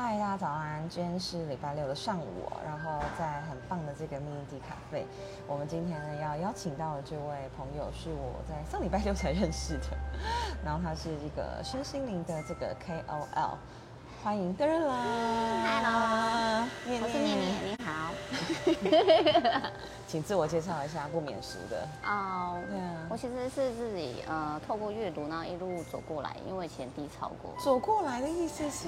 嗨，大家早安！今天是礼拜六的上午哦，然后在很棒的这个 mini D 咖啡，我们今天呢要邀请到的这位朋友是我在上礼拜六才认识的，然后他是这个身心灵的这个 KOL，欢迎登人啦 Hello，念我是念念，你好。请自我介绍一下，不免俗的。哦，对啊我其实是自己呃透过阅读，然后一路走过来，因为以前低潮过。走过来的意思是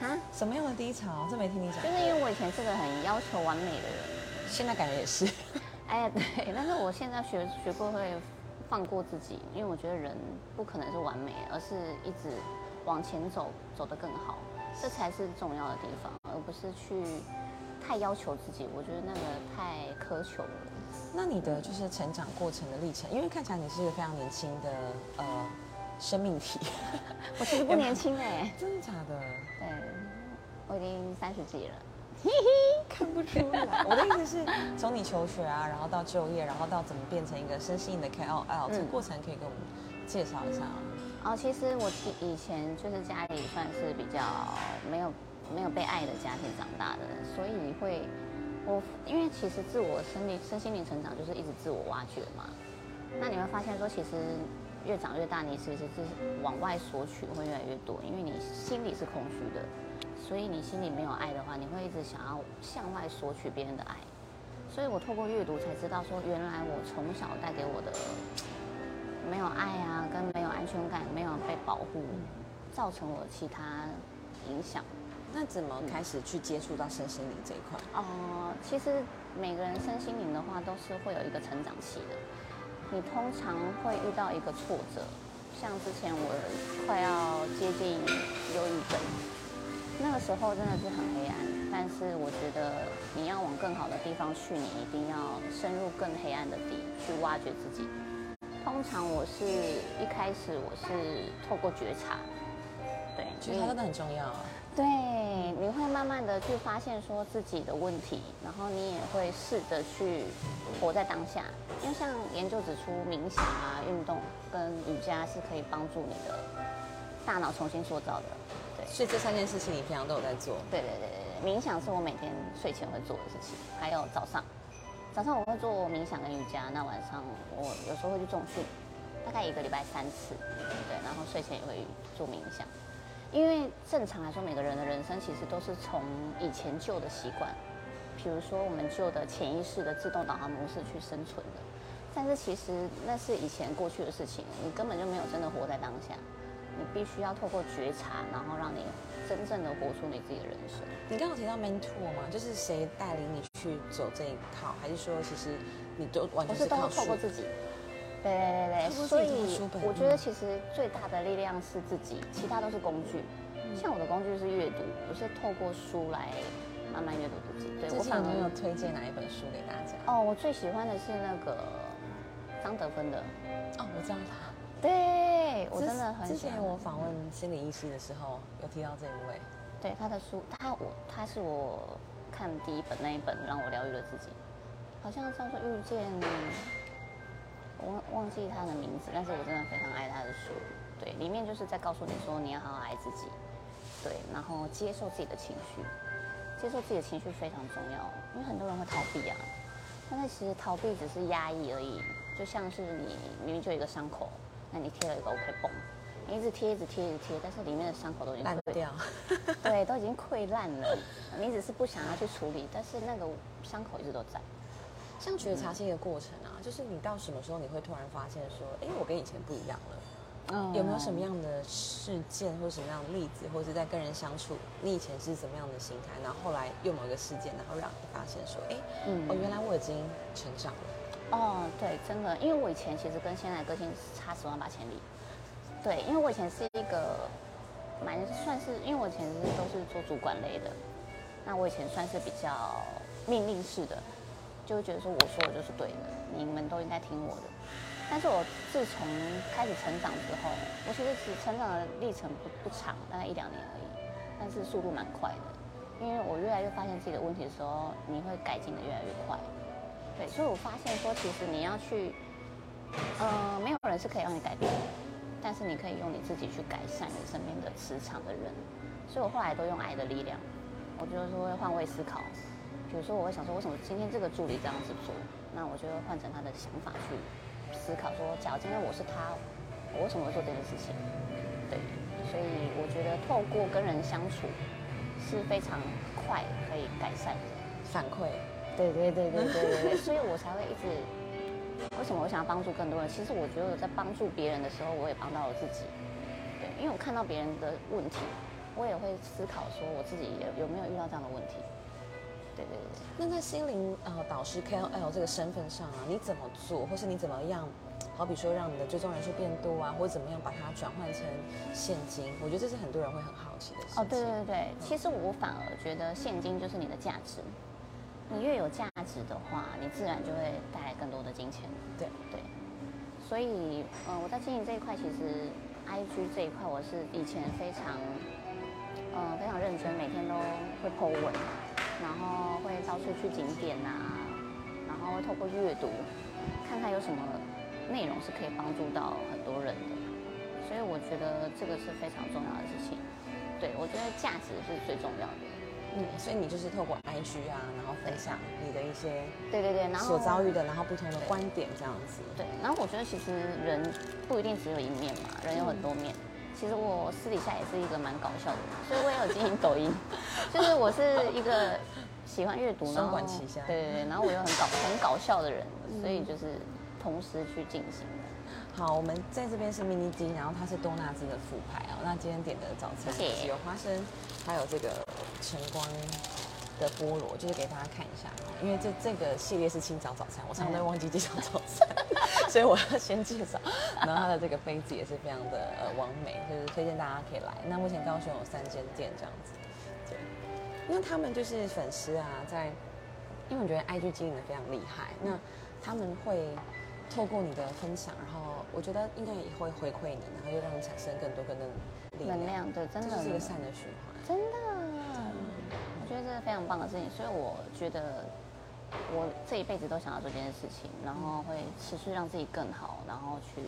哈，什么样的低潮？这没听你讲就。是因为我以前是个很要求完美的人。现在感觉也是。哎呀，对，但是我现在学学过会放过自己，因为我觉得人不可能是完美，而是一直往前走，走得更好，这才是重要的地方，而不是去太要求自己。我觉得那个太苛求了。那你的就是成长过程的历程，因为看起来你是一个非常年轻的呃生命体，我其实不年轻哎、真的假的？已经三十几了。看不出来。我的意思是从你求学啊，然后到就业，然后到怎么变成一个身心的 KOL，、这个嗯过程可以给我们介绍一下吗？哦，其实我以以前就是家里算是比较没有没有被爱的家庭长大的，所以会我因为其实自我生理身心灵成长就是一直自我挖掘嘛。那你会发现说，其实越长越大，你其实是往外索取会越来越多，因为你心里是空虚的，所以你心里没有爱的话，你会一直想要向外索取别人的爱。所以我透过阅读才知道说，原来我从小带给我的 没有爱啊，跟没有安全感，没有被保护，造成我其他影响。那怎么开始去接触到身心灵这一块？哦、其实每个人身心灵的话，都是会有一个成长期的。你通常会遇到一个挫折，像之前我快要接近忧郁症，那个时候真的是很黑暗。但是我觉得你要往更好的地方去，你一定要深入更黑暗的地去挖掘自己。通常我是一开始我是透过觉察，对，你觉得它真的很重要啊。对，你会慢慢的去发现说自己的问题，然后你也会试着去活在当下。因为像研究指出，冥想啊、运动跟瑜伽是可以帮助你的大脑重新塑造的。所以这三件事情你平常都有在做。对对对对对，冥想是我每天睡前会做的事情，还有早上，早上我会做冥想跟瑜伽，那晚上我有时候会去重训，大概一个礼拜三次，对，然后睡前也会做冥想。因为正常来说，每个人的人生其实都是从以前旧的习惯，比如说我们旧的潜意识的自动导航模式去生存的，但是其实那是以前过去的事情，你根本就没有真的活在当下。你必须要透过觉察，然后让你真正的活出你自己的人生。你刚刚有提到 mentor 吗？就是谁带领你去走这一套，还是说其实你都完我是都全是靠？透过自己。对对对对，所以我觉得其实最大的力量是自己，其他都是工具。像我的工具是阅读，我是透过书来慢慢阅读自己。对之我反前有没有推荐哪一本书给大家？哦，我最喜欢的是那个张德芬的。哦，我知道他。对我真的很之喜欢前我访问心理医师的时候，有提到这一位。对他的书，他我他是我看第一本那一本让我疗愈了自己，好像叫做《遇见》，我忘忘记他的名字，但是我真的非常爱他的书。对，里面就是在告诉你说你要好好爱自己，对，然后接受自己的情绪，接受自己的情绪非常重要，因为很多人会逃避啊，但是其实逃避只是压抑而已，就像是你明明就有一个伤口，那你贴了一个 OK 绷，你一直贴一直贴一直贴，但是里面的伤口都已经烂掉。对，都已经溃烂了，你只是不想要去处理，但是那个伤口一直都在。像觉察是一个过程啊，就是你到什么时候你会突然发现说，哎，我跟以前不一样了。嗯有没有什么样的事件或什么样的例子，或者是在跟人相处，你以前是怎么样的心态，然后后来又某一个事件，然后让你发现说，哎，嗯哦，原来我已经成长了。哦，对，真的，因为我以前其实跟现在的个性差十万八千里。对，因为我以前是一个蛮算是，因为我以前是都是做主管类的，那我以前算是比较命令式的，就会觉得说我说的就是对的，你们都应该听我的。但是我自从开始成长之后，我其实只成长的历程不不长，大概一两年而已，但是速度蛮快的。因为我越来越发现自己的问题的时候，你会改进的越来越快。对，所以我发现说，其实你要去，呃，没有人是可以让你改变，但是你可以用你自己去改善你身边的磁场的人，所以我后来都用爱的力量，我就是会换位思考。比如说，我会想说，为什么今天这个助理这样子做？那我就会换成他的想法去思考，说，假如今天我是他，我为什么会做这件事情？对，所以我觉得透过跟人相处是非常快可以改善的反馈。对对对对对对对，所以我才会一直。为什么我想要帮助更多人？其实我觉得我在帮助别人的时候，我也帮到了自己。对，因为我看到别人的问题，我也会思考说，我自己有有没有遇到这样的问题。对对对。那在心灵呃导师 KOL 这个身份上啊，你怎么做，或是你怎么样？好比说让你的追踪人数变多啊，或者怎么样把它转换成现金？我觉得这是很多人会很好奇的事情。哦，对对对，其实我反而觉得现金就是你的价值。你越有价值的话，你自然就会带来更多的金钱。对对。所以，呃，我在经营这一块，其实 IG 这一块，我是以前非常，呃，非常认真，每天都会 po 文。然后会到处去景点啊，然后会透过阅读，看看有什么内容是可以帮助到很多人的，所以我觉得这个是非常重要的事情。对，我觉得价值是最重要的。嗯，所以你就是透过 IG 啊，然后分享你的一些对对对，然后所遭遇的，然后不同的观点这样子。对，然后我觉得其实人不一定只有一面嘛，人有很多面。其实我私底下也是一个蛮搞笑的人，所以我也有经营抖音，就是我是一个喜欢阅读，双管齐下，对对对，然后我又很搞很搞笑的人，所以就是同时去进行的。好，我们在这边是 mini 鸡，然后它是多纳兹的副牌哦。那今天点的早餐是有花生，还有这个晨光。的菠萝就是给大家看一下，因为这这个系列是清早早餐，我常常忘记介绍早餐，所以我要先介绍。然后它的这个杯子也是非常的呃完美，就是推荐大家可以来。那目前高雄有三间店这样子，对，那他们就是粉丝啊，在，因为我觉得 IG 经营的非常厉害，那他们会透过你的分享，然后我觉得应该也会回馈你，然后又让你产生更多更多能量，对，真的是一个善的循环，真的。我觉得这是非常棒的事情，所以我觉得我这一辈子都想要做这件事情，然后会持续让自己更好，然后去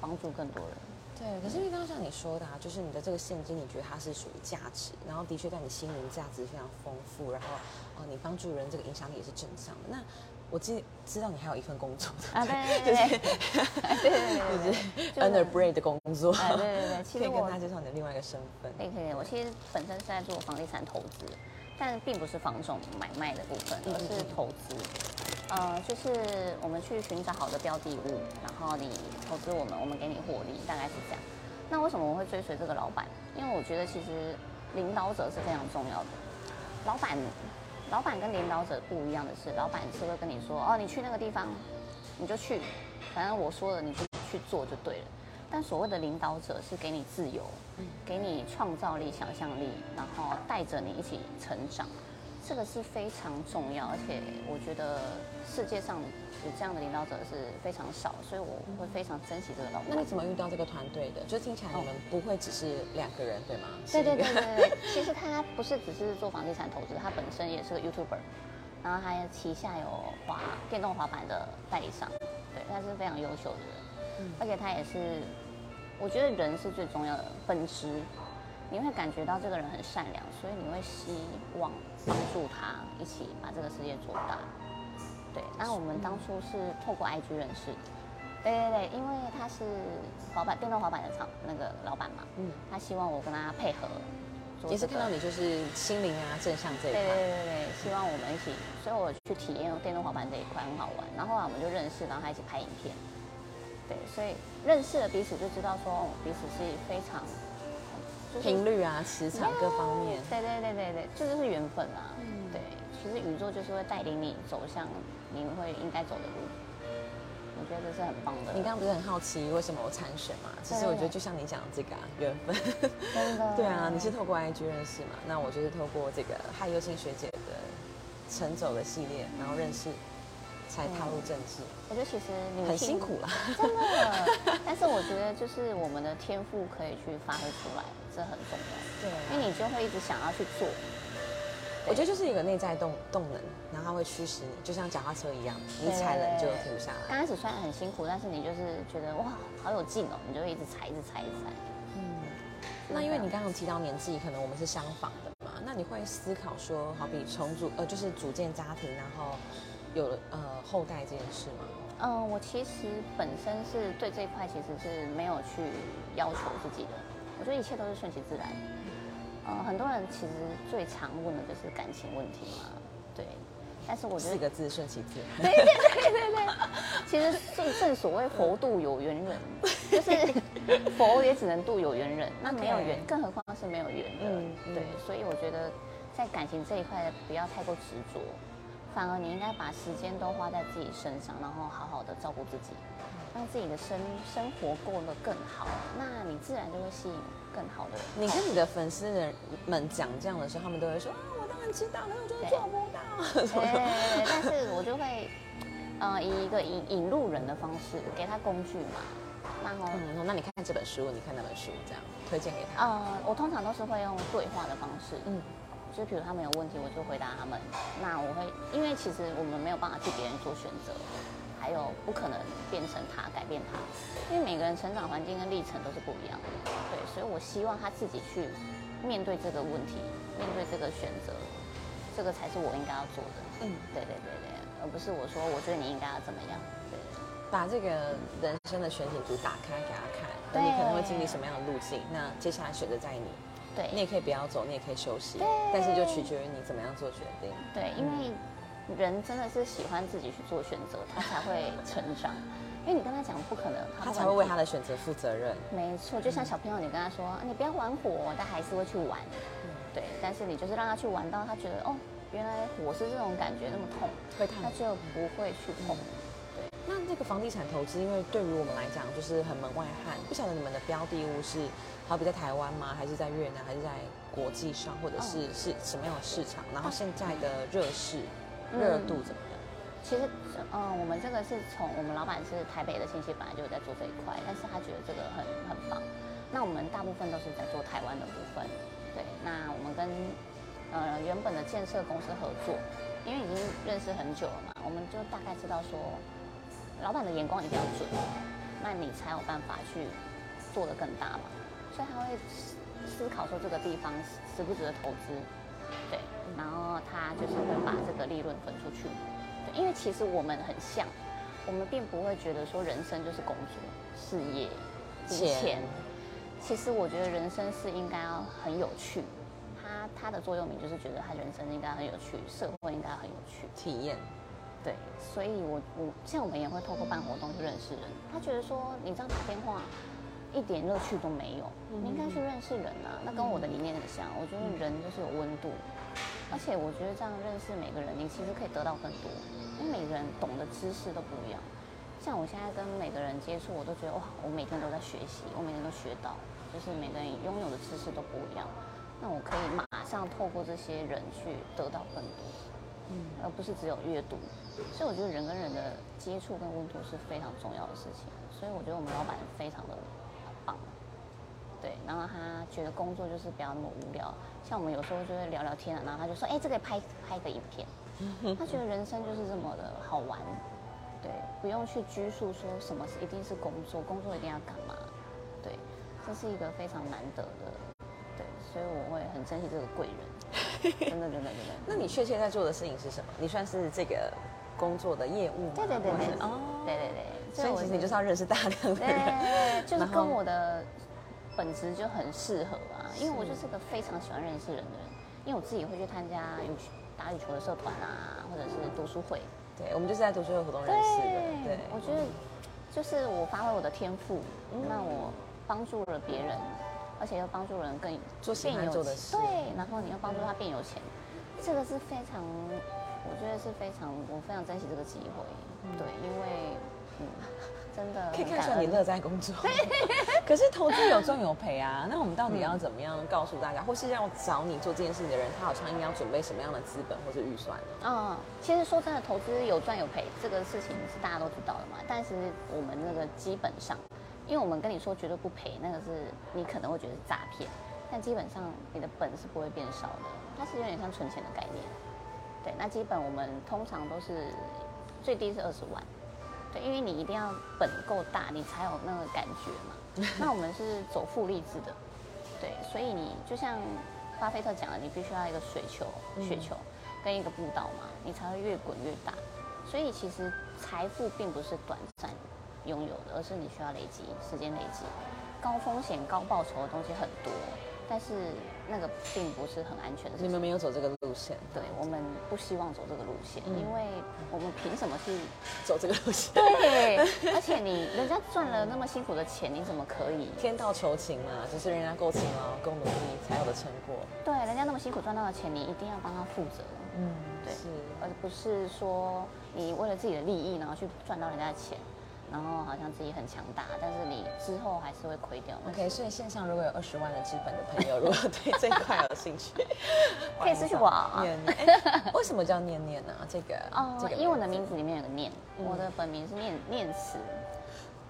帮助更多人。对，可是因为刚刚像你说的，啊，就是你的这个现金，你觉得它是属于价值，然后的确在你心灵价值非常丰富，然后哦，你帮助人这个影响力也是正向的。那我知知道你还有一份工作啊，对对对，就是 under braid 的工作。对对对，可以跟大家介绍你的另外一个身份。可以可以，我其实本身是在做房地产投资。但并不是房种买卖的部分，而是投资。呃，就是我们去寻找好的标的物，然后你投资我们，我们给你获利，大概是这样。那为什么我会追随这个老板？因为我觉得其实领导者是非常重要的。老板，老板跟领导者不一样的是，老板是会跟你说，哦，你去那个地方，你就去，反正我说了，你就去做就对了。但所谓的领导者是给你自由，给你创造力、想象力，然后带着你一起成长，这个是非常重要。而且我觉得世界上有这样的领导者是非常少，所以我会非常珍惜这个老板。那你怎么遇到这个团队的？就听起来你们不会只是两个人，对吗？对对对对对。其实他不是只是做房地产投资，他本身也是个 YouTuber，然后他旗下有滑电动滑板的代理商，对，他是非常优秀的人。而且他也是，我觉得人是最重要的本质，你会感觉到这个人很善良，所以你会希望帮助他一起把这个世界做大。对，那我们当初是透过 IG 认识的。对对对，因为他是滑板电动滑板的厂那个老板嘛，嗯，他希望我跟他配合。也是看到你就是心灵啊正向这一块。对对对对，希望我们一起，所以我去体验电动滑板这一块很好玩。然后后来我们就认识，然后他一起拍影片。对，所以认识了彼此就知道说彼此是非常频率啊、磁场各方面。对对对对对，这就是缘分啊。嗯，对，其实宇宙就是会带领你走向你会应该走的路。我觉得这是很棒的。你刚刚不是很好奇为什么我参选嘛？其实我觉得就像你讲的这个啊，缘分。真的。对啊，你是透过 IG 认识嘛？那我就是透过这个害优星学姐的晨走的系列，然后认识。才踏入政治，我觉得其实你很辛苦了，真的。但是我觉得就是我们的天赋可以去发挥出来，这很重要。对，因为你就会一直想要去做。我觉得就是一个内在动动能，然后它会驱使你，就像脚踏车一样，你踩了就停不下来。刚开始虽然很辛苦，但是你就是觉得哇，好有劲哦，你就会一直踩，一直踩，一直踩。嗯，那因为你刚刚提到年纪，可能我们是相仿的嘛，那你会思考说，好比重组呃，就是组建家庭，然后有了呃后代这件事吗？嗯，我其实本身是对这一块其实是没有去要求自己的，我觉得一切都是顺其自然。呃，很多人其实最常问的就是感情问题嘛，对。但是我觉得四个字顺其自然。对对对对对，其实正正所谓佛度有缘人，就是 佛也只能度有缘人，那没有缘，更何况是没有缘的。嗯，对，所以我觉得在感情这一块不要太过执着，反而你应该把时间都花在自己身上，然后好好的照顾自己，让自己的生生活过得更好，那你自然就会吸引更好的人。你跟你的粉丝人们讲这样的时候，他们都会说啊，我当然知道，可是我就是做不到。对，但是我就会，呃，以一个引引路人的方式给他工具嘛。然后，嗯，那你看这本书，你看那本书，这样推荐给他。呃，我通常都是会用对话的方式，嗯，就比如他们有问题，我就回答他们。那我会，因为其实我们没有办法替别人做选择，还有不可能变成他改变他，因为每个人成长环境跟历程都是不一样的。对，所以我希望他自己去面对这个问题，面对这个选择。这个才是我应该要做的。嗯，对对对对，而不是我说我觉得你应该要怎么样。对，把这个人生的全景图打开给他看，那你可能会经历什么样的路径？那接下来选择在你。对，你也可以不要走，你也可以休息。但是就取决于你怎么样做决定。对，因为人真的是喜欢自己去做选择，他才会成长。因为你跟他讲不可能，他才会为他的选择负责任。没错，就像小朋友，你跟他说你不要玩火，他还是会去玩。对，但是你就是让他去玩到他觉得哦，原来火是这种感觉，那么痛，会痛，他就不会去碰。对，那这个房地产投资，因为对于我们来讲就是很门外汉，不晓得你们的标的物是好比在台湾吗？还是在越南？还是在国际上？或者是是什么样的市场？然后现在的热势热度怎么样？其实，嗯，我们这个是从我们老板是台北的亲戚，本来就在做这一块，但是他觉得这个很很棒。那我们大部分都是在做台湾的部分。对，那我们跟呃原本的建设公司合作，因为已经认识很久了嘛，我们就大概知道说，老板的眼光一定要准，那你才有办法去做得更大嘛。所以他会思考说这个地方值不值得投资，对，然后他就是会把这个利润分出去。对，因为其实我们很像，我们并不会觉得说人生就是工作、事业、钱。其实我觉得人生是应该要很有趣，他他的座右铭就是觉得他人生应该很有趣，社会应该很有趣，体验。对，所以我我像我们也会透过办活动去认识人。他觉得说你这样打电话一点乐趣都没有，你应该去认识人啊。那跟我的理念很像，我觉得人就是有温度，而且我觉得这样认识每个人，你其实可以得到更多，因为每个人懂的知识都不一样。像我现在跟每个人接触，我都觉得哇，我每天都在学习，我每天都学到。就是每个人拥有的知识都不一样，那我可以马上透过这些人去得到更多，嗯，而不是只有阅读。所以我觉得人跟人的接触跟温度是非常重要的事情。所以我觉得我们老板非常的棒，对。然后他觉得工作就是不要那么无聊，像我们有时候就会聊聊天啊，然后他就说，哎，这个拍拍个影片。他觉得人生就是这么的好玩，对，不用去拘束说什么是一定是工作，工作一定要干嘛。对这是一个非常难得的，对，所以我会很珍惜这个贵人，真的真的真的。那你确切在做的事情是什么？你算是这个工作的业务吗？对对对对，哦，对对对。所以其实你就是要认识大量的人，就是跟我的本职就很适合啊，因为我就是个非常喜欢认识人的人，因为我自己会去参加羽打羽球的社团啊，或者是读书会。对，我们就是在读书会活动认识的。对，我觉得就是我发挥我的天赋，那我。帮助了别人，而且又帮助人更做喜欢做的事，对，然后你又帮助他变有钱，这个是非常，我觉得是非常，我非常珍惜这个机会，对，因为，嗯，真的可以看出来你乐在工作 可是投资有赚有赔啊，那我们到底要怎么样告诉大家，或是要找你做这件事情的人，他好像应该要准备什么样的资本或者预算呢？嗯，其实说真的，投资有赚有赔，这个事情是大家都知道的嘛，但是我们那个基本上。因为我们跟你说绝对不赔，那个是你可能会觉得是诈骗，但基本上你的本是不会变少的，它是有点像存钱的概念。对，那基本我们通常都是最低是二十万，对，因为你一定要本够大，你才有那个感觉嘛。那我们是走复利制的，对，所以你就像巴菲特讲的，你必须要一个水球、雪球跟一个步道嘛，你才会越滚越大。所以其实财富并不是短暂拥有的，而是你需要累积时间累积。高风险高报酬的东西很多，但是那个并不是很安全的。你们没有走这个路线，对我们不希望走这个路线，因为我们凭什么去 走这个路线？对，而且你人家赚了那么辛苦的钱，你怎么可以 天道酬勤嘛？就是人家够勤劳、够努力才有的成果。对，人家那么辛苦赚到的钱，你一定要帮他负责。嗯，对，是，而不是说你为了自己的利益，然后去赚到人家的钱。然后好像自己很强大，但是你之后还是会亏掉。OK，所以线上如果有二十万的资本的朋友，如果对这块有兴趣，可以私信我。念念，为什么叫念念呢？这个哦，因为我的名字里面有个念，我的本名是念念慈，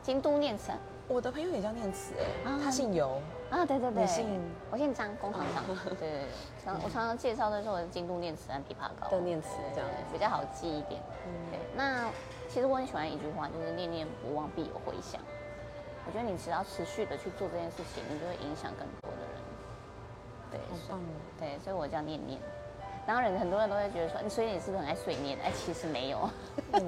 京都念慈。我的朋友也叫念慈，哎，他姓尤啊，对对对，姓我姓张，工厂长。对，常我常常介绍的时候，我的京都念慈和枇杷膏的念慈，这样比较好记一点。对，那。其实我很喜欢一句话，就是念念不忘必有回响。我觉得你只要持续的去做这件事情，你就会影响更多的人。对，对，所以我叫念念。当然，很多人都会觉得说，你所以你是不是很爱碎念？哎，其实没有，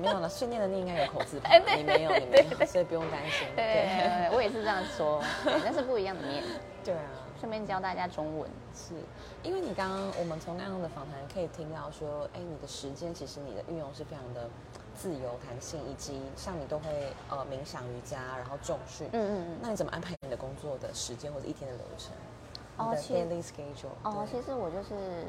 没有了。碎念的你应该有口字旁，你没有，你没有，所以不用担心。对，我也是这样说，但是不一样的念。对啊，顺便教大家中文。是因为你刚刚我们从刚刚的访谈可以听到说，哎，你的时间其实你的运用是非常的。自由弹性，以及像你都会呃冥想瑜伽，然后重训，嗯嗯嗯，那你怎么安排你的工作的时间或者一天的流程？哦，daily schedule。哦，其实我就是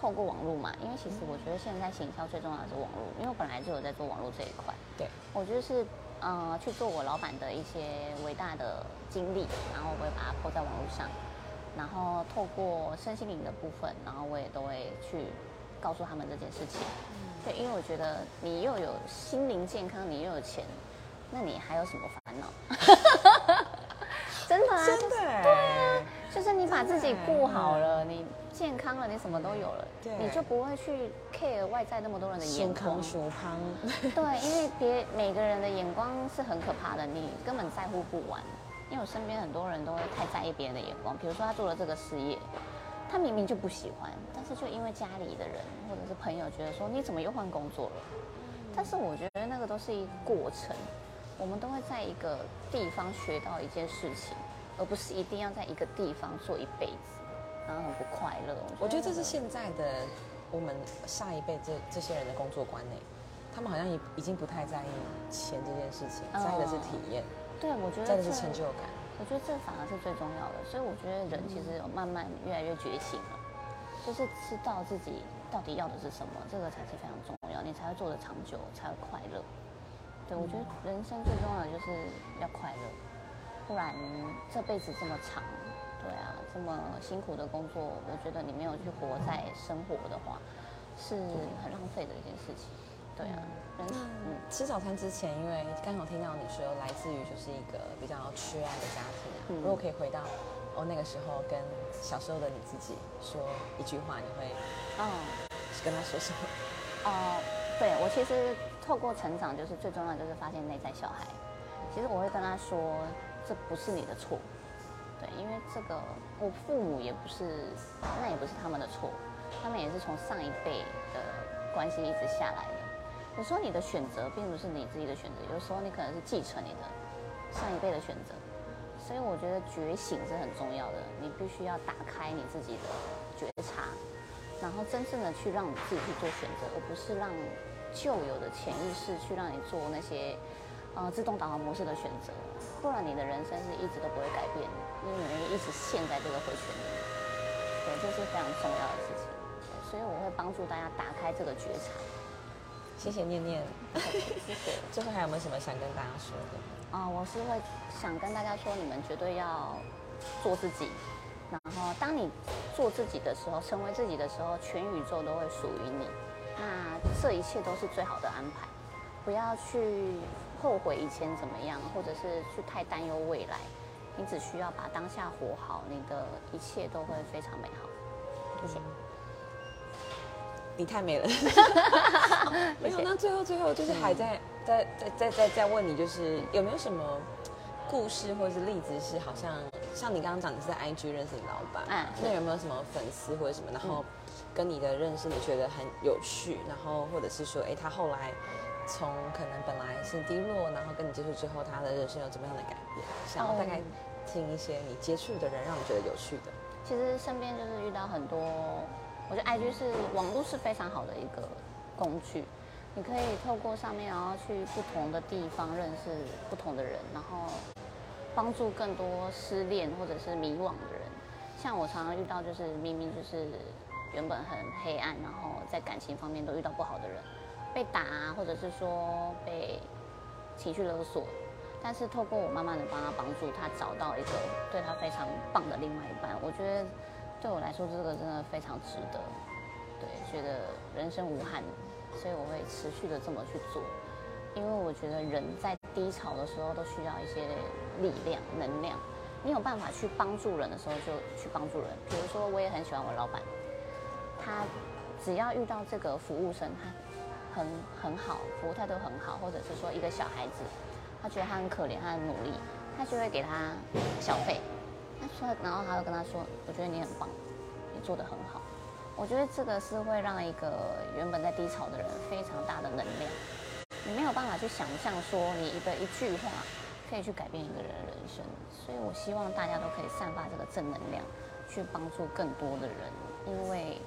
透过网络嘛，因为其实我觉得现在行销最重要的是网络，因为我本来就有在做网络这一块。对，我觉得是呃去做我老板的一些伟大的经历，然后我会把它铺在网络上，然后透过身心灵的部分，然后我也都会去告诉他们这件事情。对，因为我觉得你又有心灵健康，你又有钱，那你还有什么烦恼？真的啊，真的，对啊，就是你把自己顾好了，你健康了，你什么都有了，你就不会去 care 外在那么多人的眼光。对，因为别每个人的眼光是很可怕的，你根本在乎不完。因为我身边很多人都会太在意别人的眼光，比如说他做了这个事业。他明明就不喜欢，但是就因为家里的人或者是朋友觉得说你怎么又换工作了？但是我觉得那个都是一个过程，我们都会在一个地方学到一件事情，而不是一定要在一个地方做一辈子，然后很不快乐。我觉得这是现在的我们下一辈这这些人的工作观念，他们好像已已经不太在意钱这件事情，在意的是体验。对，我觉得在的是成就感。我觉得这反而是最重要的，所以我觉得人其实有慢慢越来越觉醒了，就是知道自己到底要的是什么，这个才是非常重要，你才会做得长久，才会快乐。对，我觉得人生最重要的就是要快乐，不然这辈子这么长，对啊，这么辛苦的工作，我觉得你没有去活在生活的话，是很浪费的一件事情。对啊，嗯，吃早餐之前，因为刚好听到你说来自于就是一个比较缺爱的家庭啊。如果可以回到哦那个时候，跟小时候的你自己说一句话，你会嗯跟他说什么？哦，对我其实透过成长，就是最重要就是发现内在小孩。其实我会跟他说，这不是你的错，对，因为这个我父母也不是，那也不是他们的错，他们也是从上一辈的关系一直下来的。有时候你的选择并不是你自己的选择，有时候你可能是继承你的上一辈的选择，所以我觉得觉醒是很重要的。你必须要打开你自己的觉察，然后真正的去让你自己去做选择，而不是让旧有的潜意识去让你做那些呃自动导航模式的选择，不然你的人生是一直都不会改变，因为你一直陷在这个回圈里面。对，这是非常重要的事情，所以我会帮助大家打开这个觉察。谢谢念念，谢谢。最后还有没有什么想跟大家说的？啊，我是会想跟大家说，你们绝对要做自己。然后，当你做自己的时候，成为自己的时候，全宇宙都会属于你。那这一切都是最好的安排。不要去后悔以前怎么样，或者是去太担忧未来。你只需要把当下活好，你的一切都会非常美好。谢谢。你太美了，没有。那最后最后就是还在在在在在在问你，就是有没有什么故事或者是例子是好像像你刚刚讲的是在 IG 认识你老板，嗯那有没有什么粉丝或者什么，然后跟你的认识你觉得很有趣，然后或者是说，哎，他后来从可能本来是低落，然后跟你接触之后，他的人生有怎么样的改变？想要大概听一些你接触的人让你觉得有趣的。其实身边就是遇到很多，我觉得 IG 是网络是非常好的一个工具，你可以透过上面，然后去不同的地方认识不同的人，然后帮助更多失恋或者是迷惘的人。像我常常遇到，就是明明就是原本很黑暗，然后在感情方面都遇到不好的人，被打啊，或者是说被情绪勒索，但是透过我慢慢的帮他帮助他找到一个对他非常棒的另外一半，我觉得对我来说这个真的非常值得，对，觉得人生无憾，所以我会持续的这么去做，因为我觉得人在低潮的时候都需要一些力量、能量，你有办法去帮助人的时候就去帮助人，比如说我也很喜欢我老板，他只要遇到这个服务生，他很很好，服务态度很好，或者是说一个小孩子。他觉得他很可怜，他很努力，他就会给他小费。他说，然后他就跟他说：“我觉得你很棒，你做得很好。”我觉得这个是会让一个原本在低潮的人非常大的能量。你没有办法去想象说你一个一句话可以去改变一个人的人生，所以我希望大家都可以散发这个正能量，去帮助更多的人，因为。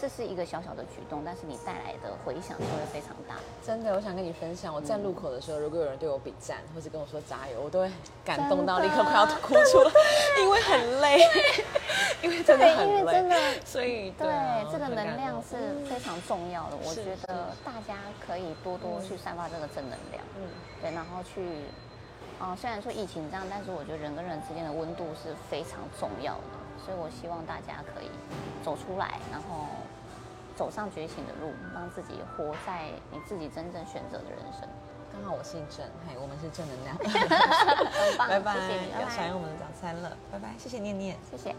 这是一个小小的举动，但是你带来的回响就会非常大。真的，我想跟你分享，我站路口的时候，如果有人对我比赞，或是跟我说加油，我都会感动到立刻快要哭出来，因为很累，因为真的很累，因为真的，所以对这个能量是非常重要的。我觉得大家可以多多去散发这个正能量，嗯，对，然后去，嗯，虽然说疫情这样，但是我觉得人跟人之间的温度是非常重要的，所以我希望大家可以走出来，然后。走上觉醒的路，让自己活在你自己真正选择的人生。刚好我姓郑，嘿，我们是正能量。很棒，拜拜，谢谢你，要享用我们的早餐了，拜拜，谢谢念念，谢谢。